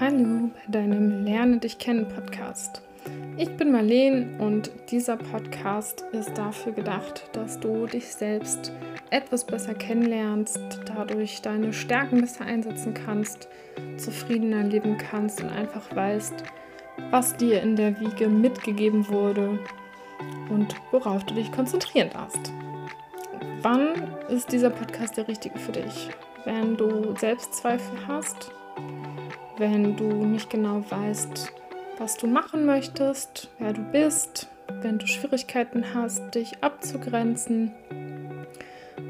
Hallo bei deinem Lerne dich kennen Podcast. Ich bin Marleen und dieser Podcast ist dafür gedacht, dass du dich selbst etwas besser kennenlernst, dadurch deine Stärken besser einsetzen kannst, zufriedener leben kannst und einfach weißt, was dir in der Wiege mitgegeben wurde und worauf du dich konzentrieren darfst. Wann ist dieser Podcast der richtige für dich? Wenn du Selbstzweifel hast, wenn du nicht genau weißt, was du machen möchtest, wer du bist, wenn du Schwierigkeiten hast, dich abzugrenzen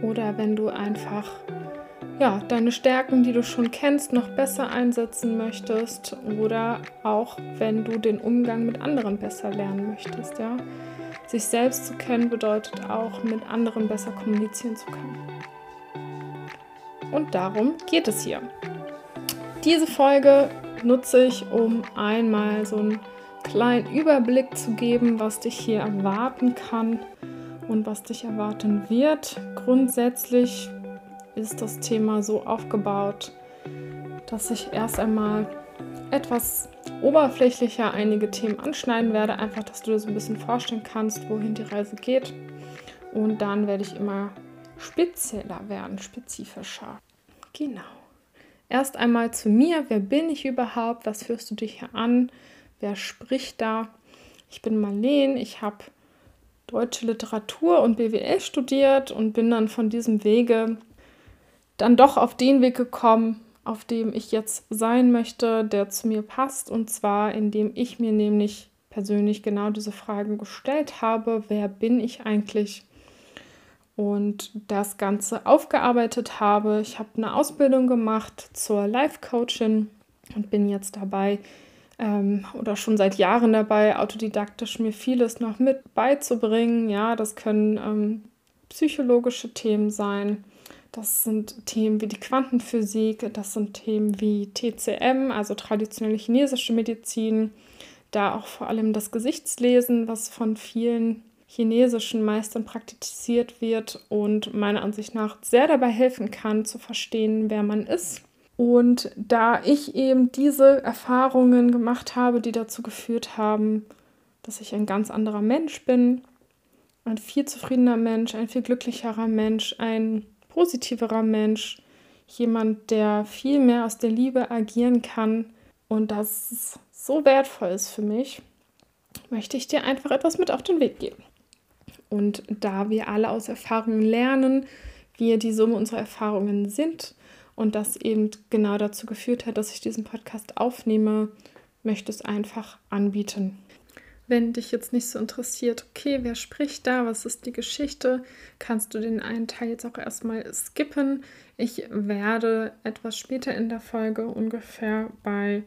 oder wenn du einfach ja, deine Stärken, die du schon kennst, noch besser einsetzen möchtest oder auch wenn du den Umgang mit anderen besser lernen möchtest, ja. Sich selbst zu kennen bedeutet auch mit anderen besser kommunizieren zu können. Und darum geht es hier. Diese Folge nutze ich, um einmal so einen kleinen Überblick zu geben, was dich hier erwarten kann und was dich erwarten wird. Grundsätzlich ist das Thema so aufgebaut, dass ich erst einmal etwas oberflächlicher einige Themen anschneiden werde, einfach, dass du dir so ein bisschen vorstellen kannst, wohin die Reise geht. Und dann werde ich immer spezieller werden, spezifischer. Genau. Erst einmal zu mir. Wer bin ich überhaupt? Was führst du dich hier an? Wer spricht da? Ich bin Marleen. Ich habe deutsche Literatur und BWL studiert und bin dann von diesem Wege dann doch auf den Weg gekommen, auf dem ich jetzt sein möchte, der zu mir passt. Und zwar, indem ich mir nämlich persönlich genau diese Fragen gestellt habe. Wer bin ich eigentlich? Und das Ganze aufgearbeitet habe. Ich habe eine Ausbildung gemacht zur Life-Coachin und bin jetzt dabei ähm, oder schon seit Jahren dabei, autodidaktisch mir vieles noch mit beizubringen. Ja, das können ähm, psychologische Themen sein. Das sind Themen wie die Quantenphysik, das sind Themen wie TCM, also traditionelle chinesische Medizin, da auch vor allem das Gesichtslesen, was von vielen chinesischen Meistern praktiziert wird und meiner Ansicht nach sehr dabei helfen kann zu verstehen, wer man ist. Und da ich eben diese Erfahrungen gemacht habe, die dazu geführt haben, dass ich ein ganz anderer Mensch bin, ein viel zufriedener Mensch, ein viel glücklicherer Mensch, ein positiverer Mensch, jemand, der viel mehr aus der Liebe agieren kann und das so wertvoll ist für mich, möchte ich dir einfach etwas mit auf den Weg geben. Und da wir alle aus Erfahrungen lernen, wir die Summe unserer Erfahrungen sind und das eben genau dazu geführt hat, dass ich diesen Podcast aufnehme, möchte es einfach anbieten. Wenn dich jetzt nicht so interessiert, okay, wer spricht da, was ist die Geschichte, kannst du den einen Teil jetzt auch erstmal skippen. Ich werde etwas später in der Folge ungefähr bei,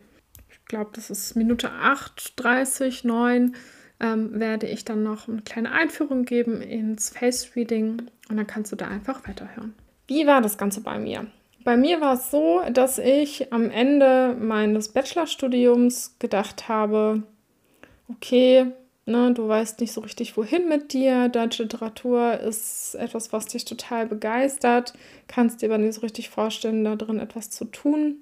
ich glaube, das ist Minute 8, 30, 9, ähm, werde ich dann noch eine kleine Einführung geben ins Face Reading und dann kannst du da einfach weiterhören. Wie war das Ganze bei mir? Bei mir war es so, dass ich am Ende meines Bachelorstudiums gedacht habe, okay, ne, du weißt nicht so richtig, wohin mit dir. Deutsche Literatur ist etwas, was dich total begeistert, kannst dir aber nicht so richtig vorstellen, da drin etwas zu tun.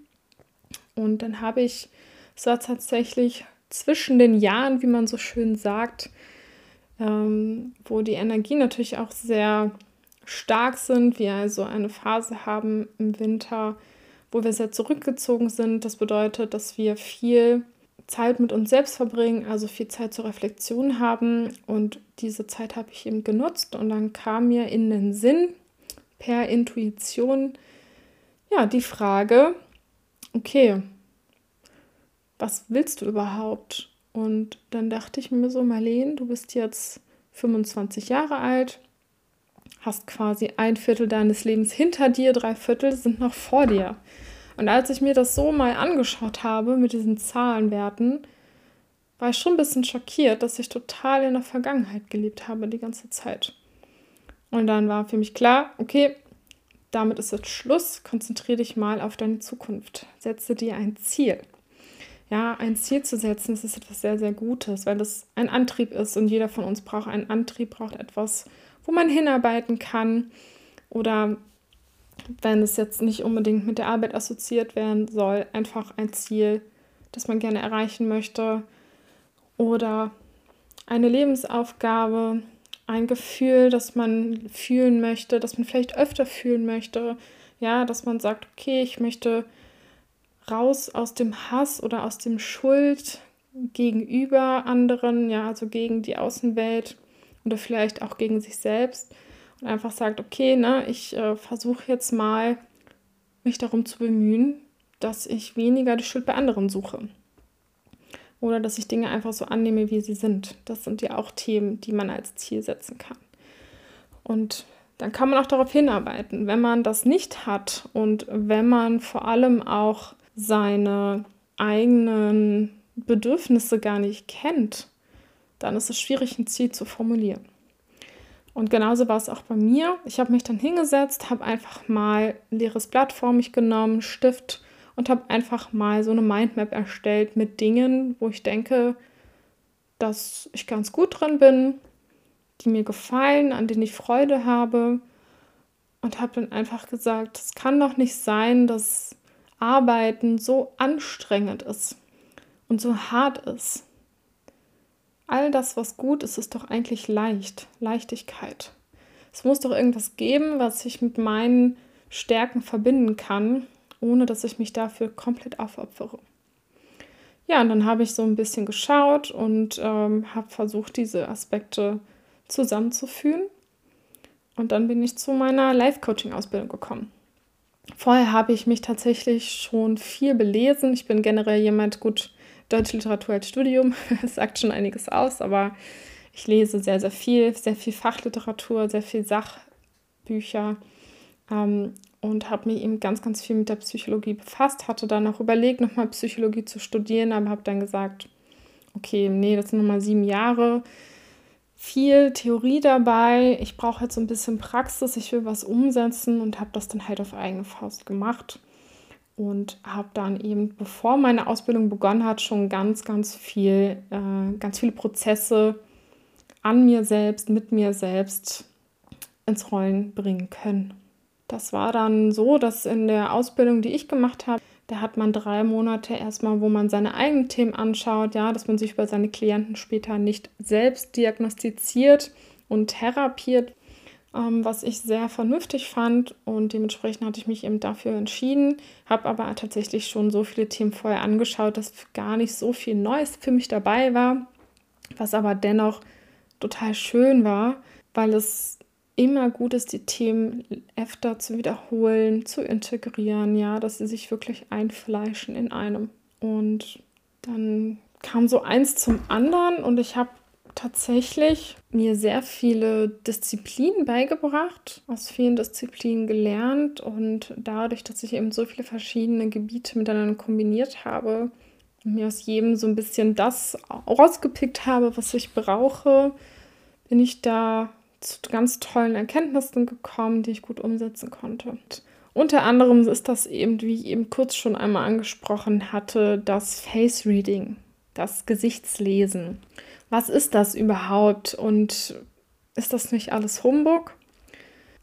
Und dann habe ich so tatsächlich zwischen den Jahren, wie man so schön sagt, ähm, wo die Energien natürlich auch sehr stark sind, wir also eine Phase haben im Winter, wo wir sehr zurückgezogen sind. Das bedeutet, dass wir viel Zeit mit uns selbst verbringen, also viel Zeit zur Reflexion haben. Und diese Zeit habe ich eben genutzt und dann kam mir in den Sinn per Intuition ja die Frage, okay, was willst du überhaupt? Und dann dachte ich mir so, Marleen, du bist jetzt 25 Jahre alt, hast quasi ein Viertel deines Lebens hinter dir, drei Viertel sind noch vor dir. Und als ich mir das so mal angeschaut habe mit diesen Zahlenwerten, war ich schon ein bisschen schockiert, dass ich total in der Vergangenheit gelebt habe die ganze Zeit. Und dann war für mich klar, okay, damit ist jetzt Schluss, konzentriere dich mal auf deine Zukunft, setze dir ein Ziel ja, ein Ziel zu setzen, das ist etwas sehr, sehr Gutes, weil es ein Antrieb ist und jeder von uns braucht einen Antrieb, braucht etwas, wo man hinarbeiten kann oder wenn es jetzt nicht unbedingt mit der Arbeit assoziiert werden soll, einfach ein Ziel, das man gerne erreichen möchte oder eine Lebensaufgabe, ein Gefühl, das man fühlen möchte, das man vielleicht öfter fühlen möchte. Ja, dass man sagt, okay, ich möchte raus aus dem Hass oder aus dem Schuld gegenüber anderen, ja, also gegen die Außenwelt oder vielleicht auch gegen sich selbst und einfach sagt, okay, ne, ich äh, versuche jetzt mal, mich darum zu bemühen, dass ich weniger die Schuld bei anderen suche. Oder dass ich Dinge einfach so annehme, wie sie sind. Das sind ja auch Themen, die man als Ziel setzen kann. Und dann kann man auch darauf hinarbeiten. Wenn man das nicht hat und wenn man vor allem auch seine eigenen Bedürfnisse gar nicht kennt, dann ist es schwierig, ein Ziel zu formulieren. Und genauso war es auch bei mir. Ich habe mich dann hingesetzt, habe einfach mal ein leeres Blatt vor mich genommen, Stift und habe einfach mal so eine Mindmap erstellt mit Dingen, wo ich denke, dass ich ganz gut drin bin, die mir gefallen, an denen ich Freude habe. Und habe dann einfach gesagt, es kann doch nicht sein, dass Arbeiten so anstrengend ist und so hart ist. All das, was gut ist, ist doch eigentlich leicht, Leichtigkeit. Es muss doch irgendwas geben, was ich mit meinen Stärken verbinden kann, ohne dass ich mich dafür komplett aufopfere. Ja, und dann habe ich so ein bisschen geschaut und ähm, habe versucht, diese Aspekte zusammenzuführen. Und dann bin ich zu meiner Life-Coaching-Ausbildung gekommen. Vorher habe ich mich tatsächlich schon viel belesen. Ich bin generell jemand, gut, deutsche Literatur als Studium, sagt schon einiges aus, aber ich lese sehr, sehr viel, sehr viel Fachliteratur, sehr viel Sachbücher ähm, und habe mich eben ganz, ganz viel mit der Psychologie befasst. Hatte dann auch überlegt, nochmal Psychologie zu studieren, aber habe dann gesagt, okay, nee, das sind nochmal sieben Jahre viel Theorie dabei. Ich brauche halt so ein bisschen Praxis. Ich will was umsetzen und habe das dann halt auf eigene Faust gemacht. Und habe dann eben, bevor meine Ausbildung begonnen hat, schon ganz, ganz viel, äh, ganz viele Prozesse an mir selbst, mit mir selbst ins Rollen bringen können. Das war dann so, dass in der Ausbildung, die ich gemacht habe, da hat man drei Monate erstmal, wo man seine eigenen Themen anschaut, ja, dass man sich über seine Klienten später nicht selbst diagnostiziert und therapiert, ähm, was ich sehr vernünftig fand. Und dementsprechend hatte ich mich eben dafür entschieden, habe aber tatsächlich schon so viele Themen vorher angeschaut, dass gar nicht so viel Neues für mich dabei war, was aber dennoch total schön war, weil es immer gut ist, die Themen öfter zu wiederholen, zu integrieren, ja, dass sie sich wirklich einfleischen in einem. Und dann kam so eins zum anderen und ich habe tatsächlich mir sehr viele Disziplinen beigebracht, aus vielen Disziplinen gelernt und dadurch, dass ich eben so viele verschiedene Gebiete miteinander kombiniert habe mir aus jedem so ein bisschen das rausgepickt habe, was ich brauche, bin ich da zu ganz tollen Erkenntnissen gekommen, die ich gut umsetzen konnte. Und unter anderem ist das eben, wie ich eben kurz schon einmal angesprochen hatte, das Face Reading, das Gesichtslesen. Was ist das überhaupt und ist das nicht alles Humbug?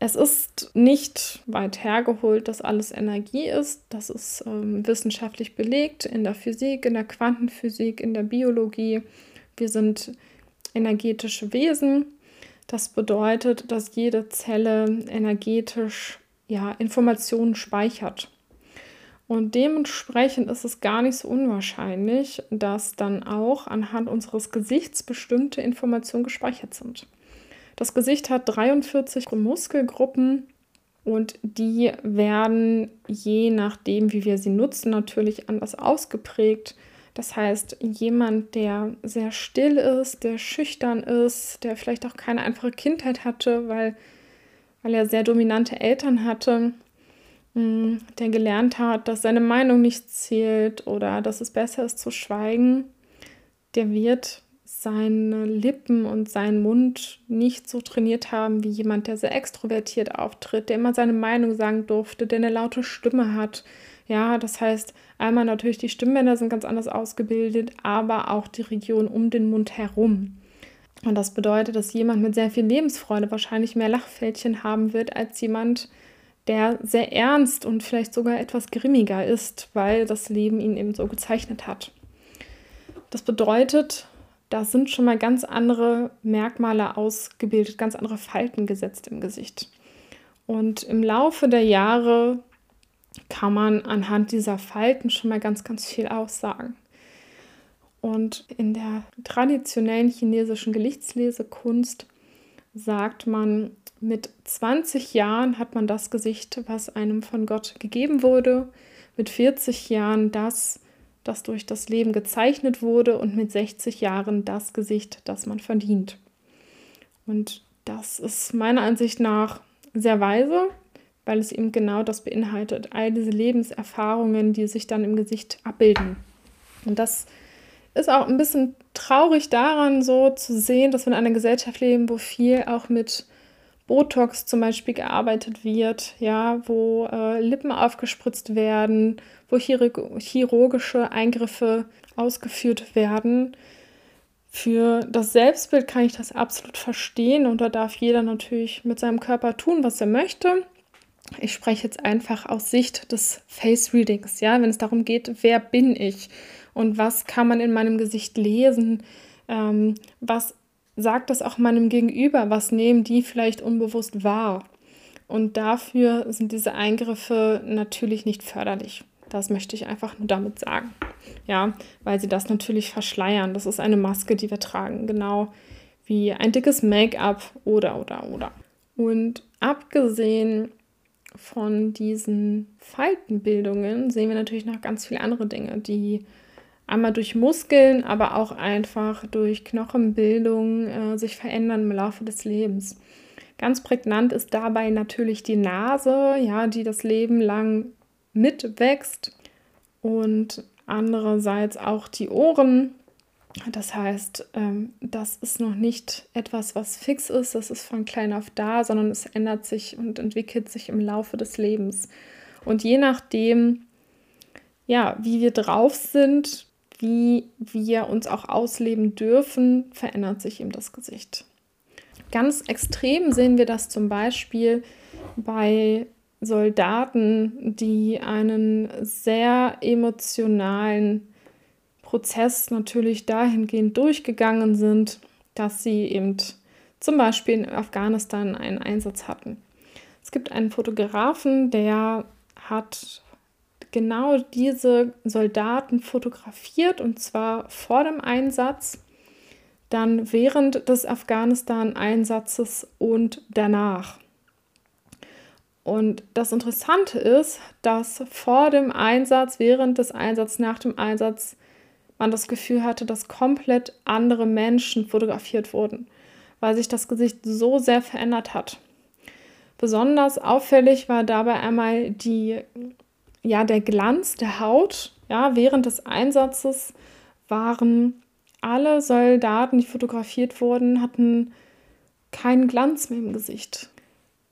Es ist nicht weit hergeholt, dass alles Energie ist. Das ist ähm, wissenschaftlich belegt in der Physik, in der Quantenphysik, in der Biologie. Wir sind energetische Wesen das bedeutet, dass jede Zelle energetisch ja, Informationen speichert. Und dementsprechend ist es gar nicht so unwahrscheinlich, dass dann auch anhand unseres Gesichts bestimmte Informationen gespeichert sind. Das Gesicht hat 43 Muskelgruppen und die werden je nachdem, wie wir sie nutzen, natürlich anders ausgeprägt. Das heißt, jemand, der sehr still ist, der schüchtern ist, der vielleicht auch keine einfache Kindheit hatte, weil, weil er sehr dominante Eltern hatte, mm, der gelernt hat, dass seine Meinung nicht zählt oder dass es besser ist zu schweigen, der wird seine Lippen und seinen Mund nicht so trainiert haben wie jemand, der sehr extrovertiert auftritt, der immer seine Meinung sagen durfte, der eine laute Stimme hat, ja, das heißt, einmal natürlich die Stimmbänder sind ganz anders ausgebildet, aber auch die Region um den Mund herum. Und das bedeutet, dass jemand mit sehr viel Lebensfreude wahrscheinlich mehr Lachfältchen haben wird als jemand, der sehr ernst und vielleicht sogar etwas grimmiger ist, weil das Leben ihn eben so gezeichnet hat. Das bedeutet, da sind schon mal ganz andere Merkmale ausgebildet, ganz andere Falten gesetzt im Gesicht. Und im Laufe der Jahre kann man anhand dieser Falten schon mal ganz, ganz viel aussagen. Und in der traditionellen chinesischen Gesichtslesekunst sagt man, mit 20 Jahren hat man das Gesicht, was einem von Gott gegeben wurde, mit 40 Jahren das, das durch das Leben gezeichnet wurde und mit 60 Jahren das Gesicht, das man verdient. Und das ist meiner Ansicht nach sehr weise, weil es eben genau das beinhaltet, all diese Lebenserfahrungen, die sich dann im Gesicht abbilden. Und das ist auch ein bisschen traurig daran, so zu sehen, dass wir in einer Gesellschaft leben, wo viel auch mit Botox zum Beispiel gearbeitet wird, ja, wo äh, Lippen aufgespritzt werden, wo chirurgische Eingriffe ausgeführt werden. Für das Selbstbild kann ich das absolut verstehen und da darf jeder natürlich mit seinem Körper tun, was er möchte. Ich spreche jetzt einfach aus Sicht des Face Readings, ja, wenn es darum geht, wer bin ich und was kann man in meinem Gesicht lesen, ähm, was sagt das auch meinem Gegenüber, was nehmen die vielleicht unbewusst wahr. Und dafür sind diese Eingriffe natürlich nicht förderlich. Das möchte ich einfach nur damit sagen. Ja, weil sie das natürlich verschleiern. Das ist eine Maske, die wir tragen, genau wie ein dickes Make-up oder oder oder. Und abgesehen von diesen Faltenbildungen sehen wir natürlich noch ganz viele andere Dinge, die einmal durch Muskeln, aber auch einfach durch Knochenbildung äh, sich verändern im Laufe des Lebens. Ganz prägnant ist dabei natürlich die Nase, ja, die das Leben lang mitwächst und andererseits auch die Ohren. Das heißt, ähm, das ist noch nicht etwas, was fix ist, das ist von klein auf da, sondern es ändert sich und entwickelt sich im Laufe des Lebens. Und je nachdem, ja, wie wir drauf sind, wie wir uns auch ausleben dürfen, verändert sich eben das Gesicht. Ganz extrem sehen wir das zum Beispiel bei Soldaten, die einen sehr emotionalen Prozess natürlich dahingehend durchgegangen sind, dass sie eben zum Beispiel in Afghanistan einen Einsatz hatten. Es gibt einen Fotografen, der hat genau diese Soldaten fotografiert und zwar vor dem Einsatz, dann während des Afghanistan-Einsatzes und danach. Und das Interessante ist, dass vor dem Einsatz, während des Einsatzes, nach dem Einsatz man das Gefühl hatte, dass komplett andere Menschen fotografiert wurden, weil sich das Gesicht so sehr verändert hat. Besonders auffällig war dabei einmal die ja, der Glanz der Haut, ja, während des Einsatzes waren alle Soldaten, die fotografiert wurden, hatten keinen Glanz mehr im Gesicht.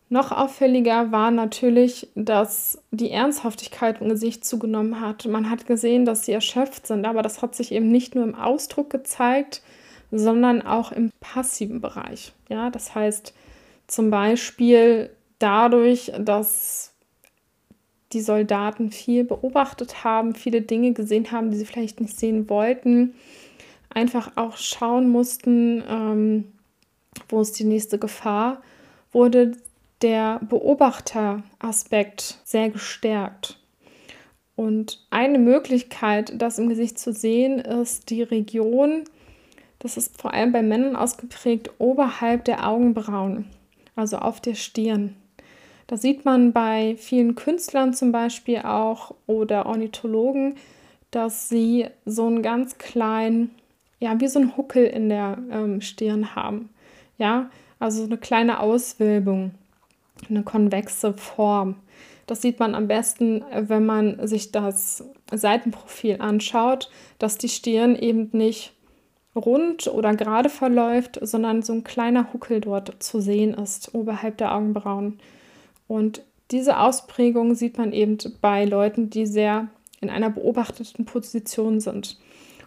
Noch auffälliger war natürlich, dass die Ernsthaftigkeit im Gesicht zugenommen hat. Man hat gesehen, dass sie erschöpft sind, aber das hat sich eben nicht nur im Ausdruck gezeigt, sondern auch im passiven Bereich. Ja, das heißt zum Beispiel dadurch, dass die Soldaten viel beobachtet haben, viele Dinge gesehen haben, die sie vielleicht nicht sehen wollten, einfach auch schauen mussten, ähm, wo ist die nächste Gefahr, wurde der Beobachteraspekt sehr gestärkt. Und eine Möglichkeit, das im Gesicht zu sehen, ist die Region, das ist vor allem bei Männern ausgeprägt, oberhalb der Augenbrauen, also auf der Stirn. Da sieht man bei vielen Künstlern zum Beispiel auch oder Ornithologen, dass sie so einen ganz kleinen, ja, wie so ein Huckel in der ähm, Stirn haben. Ja, also eine kleine Auswölbung, eine konvexe Form. Das sieht man am besten, wenn man sich das Seitenprofil anschaut, dass die Stirn eben nicht rund oder gerade verläuft, sondern so ein kleiner Huckel dort zu sehen ist, oberhalb der Augenbrauen. Und diese Ausprägung sieht man eben bei Leuten, die sehr in einer beobachteten Position sind.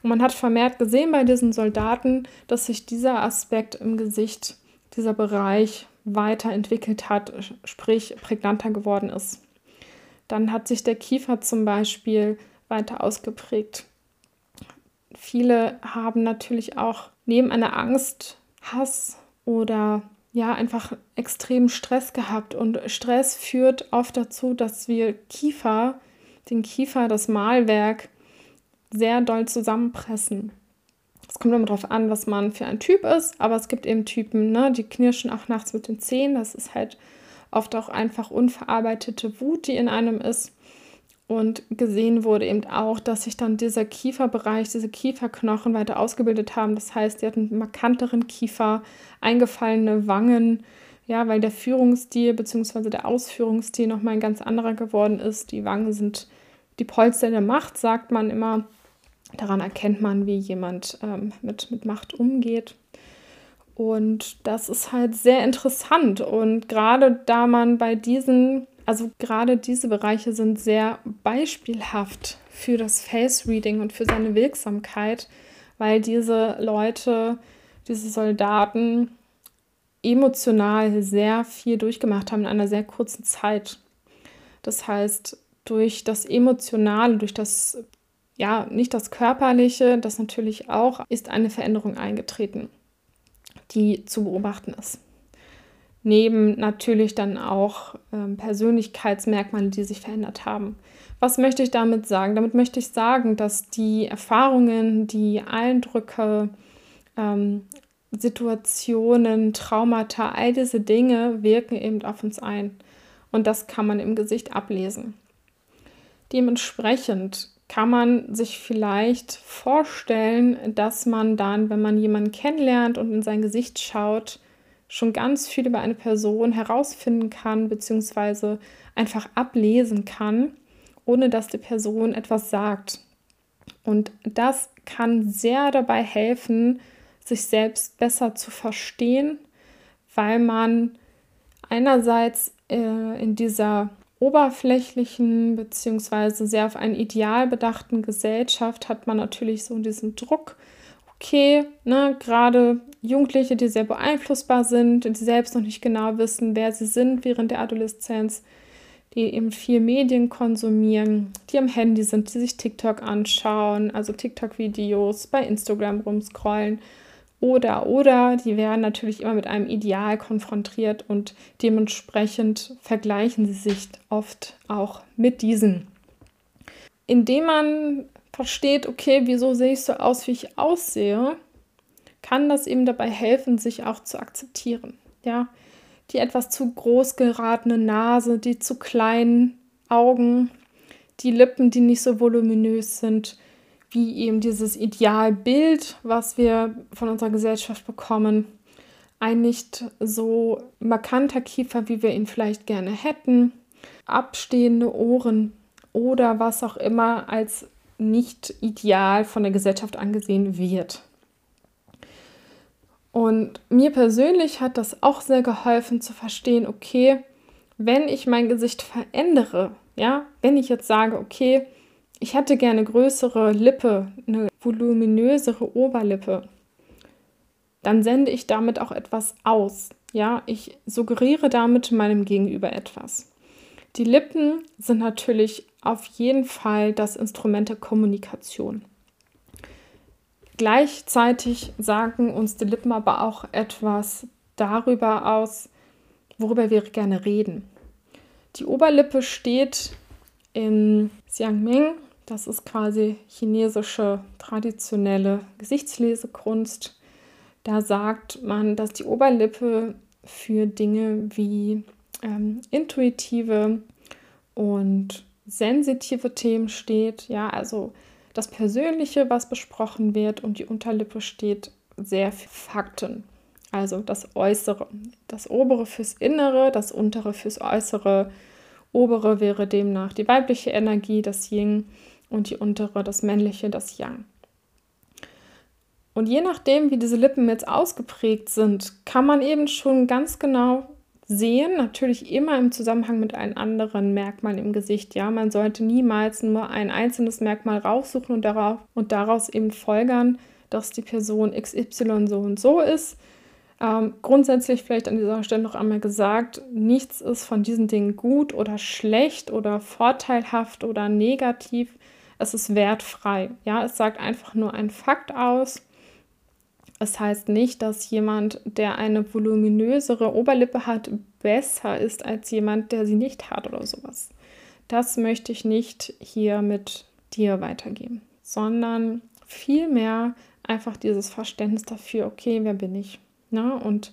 Und man hat vermehrt gesehen bei diesen Soldaten, dass sich dieser Aspekt im Gesicht, dieser Bereich weiterentwickelt hat, sprich prägnanter geworden ist. Dann hat sich der Kiefer zum Beispiel weiter ausgeprägt. viele haben natürlich auch neben einer Angst, Hass oder ja, einfach extremen Stress gehabt. Und Stress führt oft dazu, dass wir Kiefer, den Kiefer, das Malwerk, sehr doll zusammenpressen. Es kommt immer darauf an, was man für ein Typ ist, aber es gibt eben Typen, ne, die knirschen auch nachts mit den Zähnen. Das ist halt oft auch einfach unverarbeitete Wut, die in einem ist. Und gesehen wurde eben auch, dass sich dann dieser Kieferbereich, diese Kieferknochen weiter ausgebildet haben. Das heißt, die hatten markanteren Kiefer, eingefallene Wangen, ja, weil der Führungsstil bzw. der Ausführungsstil nochmal ein ganz anderer geworden ist. Die Wangen sind die Polster der Macht, sagt man immer. Daran erkennt man, wie jemand ähm, mit, mit Macht umgeht. Und das ist halt sehr interessant. Und gerade da man bei diesen also gerade diese Bereiche sind sehr beispielhaft für das Face Reading und für seine Wirksamkeit, weil diese Leute, diese Soldaten emotional sehr viel durchgemacht haben in einer sehr kurzen Zeit. Das heißt, durch das Emotionale, durch das, ja, nicht das Körperliche, das natürlich auch, ist eine Veränderung eingetreten, die zu beobachten ist neben natürlich dann auch ähm, Persönlichkeitsmerkmale, die sich verändert haben. Was möchte ich damit sagen? Damit möchte ich sagen, dass die Erfahrungen, die Eindrücke, ähm, Situationen, Traumata, all diese Dinge wirken eben auf uns ein. Und das kann man im Gesicht ablesen. Dementsprechend kann man sich vielleicht vorstellen, dass man dann, wenn man jemanden kennenlernt und in sein Gesicht schaut, schon ganz viel über eine Person herausfinden kann, beziehungsweise einfach ablesen kann, ohne dass die Person etwas sagt. Und das kann sehr dabei helfen, sich selbst besser zu verstehen, weil man einerseits äh, in dieser oberflächlichen beziehungsweise sehr auf ein Ideal bedachten Gesellschaft hat man natürlich so diesen Druck, okay, ne, gerade Jugendliche, die sehr beeinflussbar sind, die selbst noch nicht genau wissen, wer sie sind während der Adoleszenz, die eben viel Medien konsumieren, die am Handy sind, die sich TikTok anschauen, also TikTok-Videos bei Instagram rumscrollen oder oder die werden natürlich immer mit einem Ideal konfrontiert und dementsprechend vergleichen sie sich oft auch mit diesen. Indem man versteht, okay, wieso sehe ich so aus, wie ich aussehe, kann das eben dabei helfen, sich auch zu akzeptieren. Ja, die etwas zu groß geratene Nase, die zu kleinen Augen, die Lippen, die nicht so voluminös sind, wie eben dieses Idealbild, was wir von unserer Gesellschaft bekommen. Ein nicht so markanter Kiefer, wie wir ihn vielleicht gerne hätten, abstehende Ohren oder was auch immer als nicht ideal von der Gesellschaft angesehen wird. Und mir persönlich hat das auch sehr geholfen zu verstehen, okay, wenn ich mein Gesicht verändere, ja, wenn ich jetzt sage, okay, ich hätte gerne größere Lippe, eine voluminösere Oberlippe, dann sende ich damit auch etwas aus. Ja, ich suggeriere damit meinem Gegenüber etwas. Die Lippen sind natürlich auf jeden Fall das Instrument der Kommunikation. Gleichzeitig sagen uns die Lippen aber auch etwas darüber aus, worüber wir gerne reden. Die Oberlippe steht in Xiangming, das ist quasi chinesische traditionelle Gesichtslesekunst. Da sagt man, dass die Oberlippe für Dinge wie ähm, intuitive und sensitive Themen steht, ja, also das Persönliche, was besprochen wird und die Unterlippe steht sehr für Fakten, also das Äußere. Das obere fürs Innere, das untere fürs Äußere. Obere wäre demnach die weibliche Energie, das Yin, und die untere, das männliche, das Yang. Und je nachdem, wie diese Lippen jetzt ausgeprägt sind, kann man eben schon ganz genau sehen, natürlich immer im Zusammenhang mit einem anderen Merkmal im Gesicht. Ja, man sollte niemals nur ein einzelnes Merkmal raussuchen und darauf und daraus eben folgern, dass die Person XY so und so ist. Ähm, grundsätzlich vielleicht an dieser Stelle noch einmal gesagt, nichts ist von diesen Dingen gut oder schlecht oder vorteilhaft oder negativ. Es ist wertfrei. Ja, es sagt einfach nur ein Fakt aus. Es heißt nicht, dass jemand, der eine voluminösere Oberlippe hat, besser ist als jemand, der sie nicht hat oder sowas. Das möchte ich nicht hier mit dir weitergeben, sondern vielmehr einfach dieses Verständnis dafür, okay, wer bin ich? Ne? Und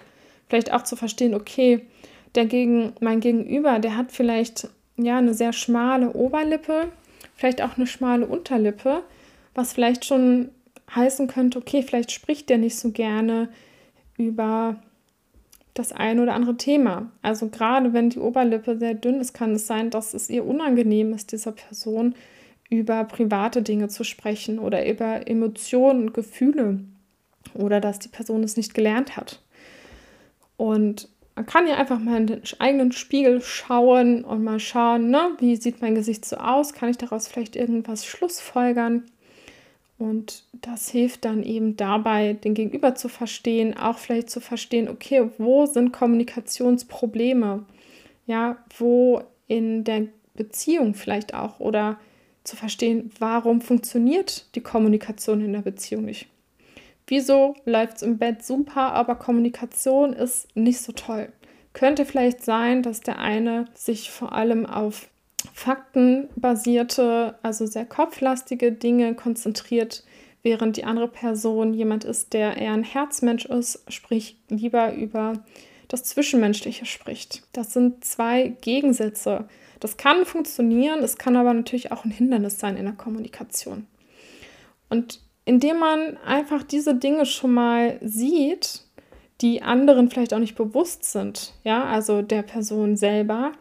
vielleicht auch zu verstehen, okay, der gegen, mein Gegenüber, der hat vielleicht ja eine sehr schmale Oberlippe, vielleicht auch eine schmale Unterlippe, was vielleicht schon heißen könnte, okay, vielleicht spricht der nicht so gerne über das ein oder andere Thema. Also gerade wenn die Oberlippe sehr dünn ist, kann es sein, dass es ihr unangenehm ist, dieser Person über private Dinge zu sprechen oder über Emotionen und Gefühle oder dass die Person es nicht gelernt hat. Und man kann ja einfach mal in den eigenen Spiegel schauen und mal schauen, ne, wie sieht mein Gesicht so aus? Kann ich daraus vielleicht irgendwas schlussfolgern? Und das hilft dann eben dabei, den Gegenüber zu verstehen, auch vielleicht zu verstehen, okay, wo sind Kommunikationsprobleme? Ja, wo in der Beziehung vielleicht auch oder zu verstehen, warum funktioniert die Kommunikation in der Beziehung nicht. Wieso läuft es im Bett super, aber Kommunikation ist nicht so toll? Könnte vielleicht sein, dass der eine sich vor allem auf faktenbasierte, also sehr kopflastige Dinge konzentriert, während die andere Person jemand ist, der eher ein Herzmensch ist, sprich lieber über das Zwischenmenschliche spricht. Das sind zwei Gegensätze. Das kann funktionieren, es kann aber natürlich auch ein Hindernis sein in der Kommunikation. Und indem man einfach diese Dinge schon mal sieht, die anderen vielleicht auch nicht bewusst sind, ja, also der Person selber,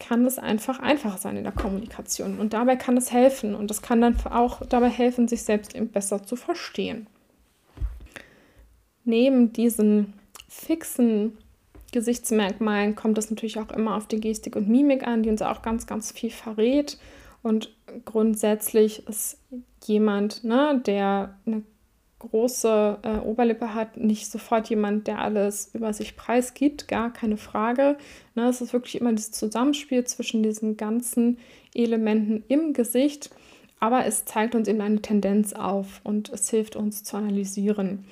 kann es einfach einfacher sein in der Kommunikation. Und dabei kann es helfen. Und es kann dann auch dabei helfen, sich selbst eben besser zu verstehen. Neben diesen fixen Gesichtsmerkmalen kommt es natürlich auch immer auf die Gestik und Mimik an, die uns auch ganz, ganz viel verrät. Und grundsätzlich ist jemand, ne, der eine große äh, Oberlippe hat, nicht sofort jemand, der alles über sich preisgibt, gar keine Frage. Ne, es ist wirklich immer das Zusammenspiel zwischen diesen ganzen Elementen im Gesicht, aber es zeigt uns eben eine Tendenz auf und es hilft uns zu analysieren.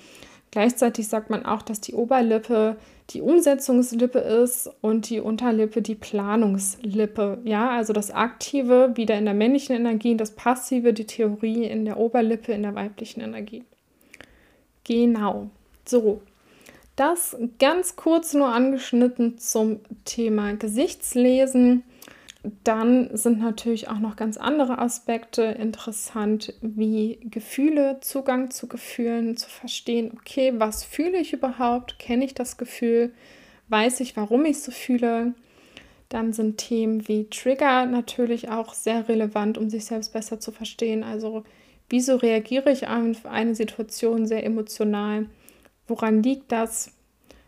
Gleichzeitig sagt man auch, dass die Oberlippe die Umsetzungslippe ist und die Unterlippe die Planungslippe. Ja, also das Aktive wieder in der männlichen Energie, das Passive, die Theorie in der Oberlippe, in der weiblichen Energie. Genau. So, das ganz kurz nur angeschnitten zum Thema Gesichtslesen. Dann sind natürlich auch noch ganz andere Aspekte interessant, wie Gefühle, Zugang zu Gefühlen, zu verstehen, okay, was fühle ich überhaupt? Kenne ich das Gefühl? Weiß ich, warum ich so fühle? Dann sind Themen wie Trigger natürlich auch sehr relevant, um sich selbst besser zu verstehen. Also, wieso reagiere ich auf eine Situation sehr emotional? Woran liegt das?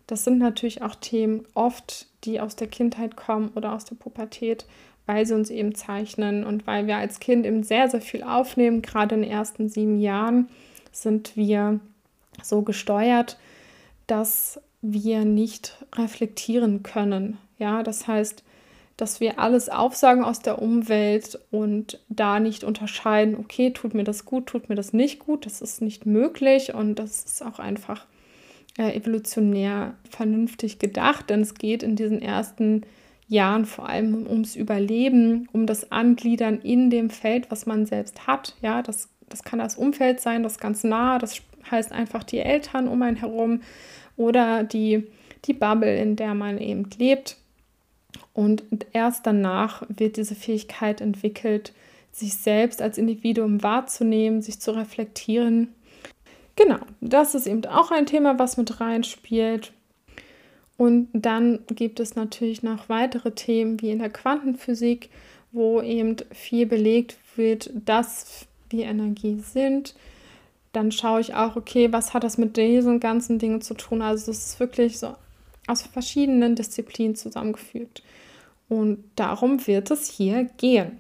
Das sind natürlich auch Themen oft, die aus der Kindheit kommen oder aus der Pubertät, weil sie uns eben zeichnen und weil wir als Kind eben sehr, sehr viel aufnehmen. Gerade in den ersten sieben Jahren sind wir so gesteuert, dass wir nicht reflektieren können. Ja, das heißt, dass wir alles aufsagen aus der Umwelt und da nicht unterscheiden, okay, tut mir das gut, tut mir das nicht gut, das ist nicht möglich und das ist auch einfach äh, evolutionär vernünftig gedacht, denn es geht in diesen ersten Jahren vor allem ums Überleben, um das Angliedern in dem Feld, was man selbst hat. Ja, das, das kann das Umfeld sein, das ganz nah, das heißt einfach die Eltern um einen herum oder die, die Bubble, in der man eben lebt. Und erst danach wird diese Fähigkeit entwickelt, sich selbst als Individuum wahrzunehmen, sich zu reflektieren Genau, das ist eben auch ein Thema, was mit reinspielt. Und dann gibt es natürlich noch weitere Themen wie in der Quantenphysik, wo eben viel belegt wird, dass wir Energie sind. Dann schaue ich auch, okay, was hat das mit diesen ganzen Dingen zu tun? Also es ist wirklich so aus verschiedenen Disziplinen zusammengefügt. Und darum wird es hier gehen.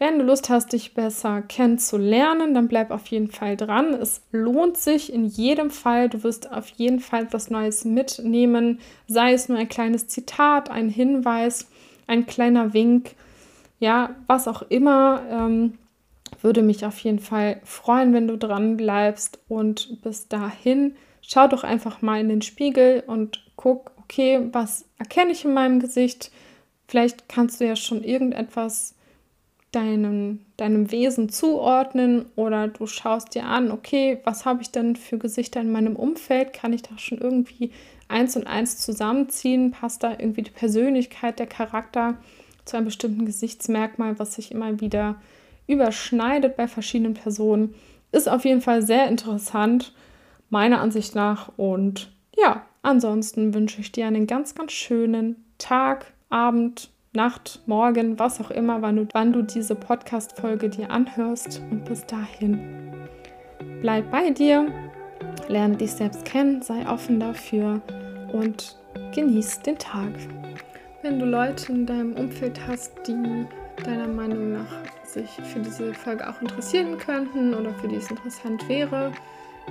Wenn du Lust hast, dich besser kennenzulernen, dann bleib auf jeden Fall dran. Es lohnt sich in jedem Fall. Du wirst auf jeden Fall etwas Neues mitnehmen, sei es nur ein kleines Zitat, ein Hinweis, ein kleiner Wink, ja, was auch immer. Ähm, Würde mich auf jeden Fall freuen, wenn du dran bleibst und bis dahin schau doch einfach mal in den Spiegel und guck, okay, was erkenne ich in meinem Gesicht? Vielleicht kannst du ja schon irgendetwas deinem, deinem Wesen zuordnen oder du schaust dir an, okay, was habe ich denn für Gesichter in meinem Umfeld? Kann ich da schon irgendwie eins und eins zusammenziehen? Passt da irgendwie die Persönlichkeit, der Charakter zu einem bestimmten Gesichtsmerkmal, was sich immer wieder überschneidet bei verschiedenen Personen? Ist auf jeden Fall sehr interessant, meiner Ansicht nach. Und ja, ansonsten wünsche ich dir einen ganz, ganz schönen Tag, Abend, Nacht, Morgen, was auch immer, wann du, wann du diese Podcast-Folge dir anhörst. Und bis dahin, bleib bei dir, lerne dich selbst kennen, sei offen dafür und genieß den Tag. Wenn du Leute in deinem Umfeld hast, die deiner Meinung nach sich für diese Folge auch interessieren könnten oder für die es interessant wäre,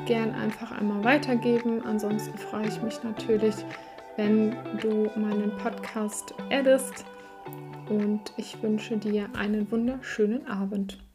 gern einfach einmal weitergeben. Ansonsten freue ich mich natürlich, wenn du meinen Podcast addest und ich wünsche dir einen wunderschönen Abend.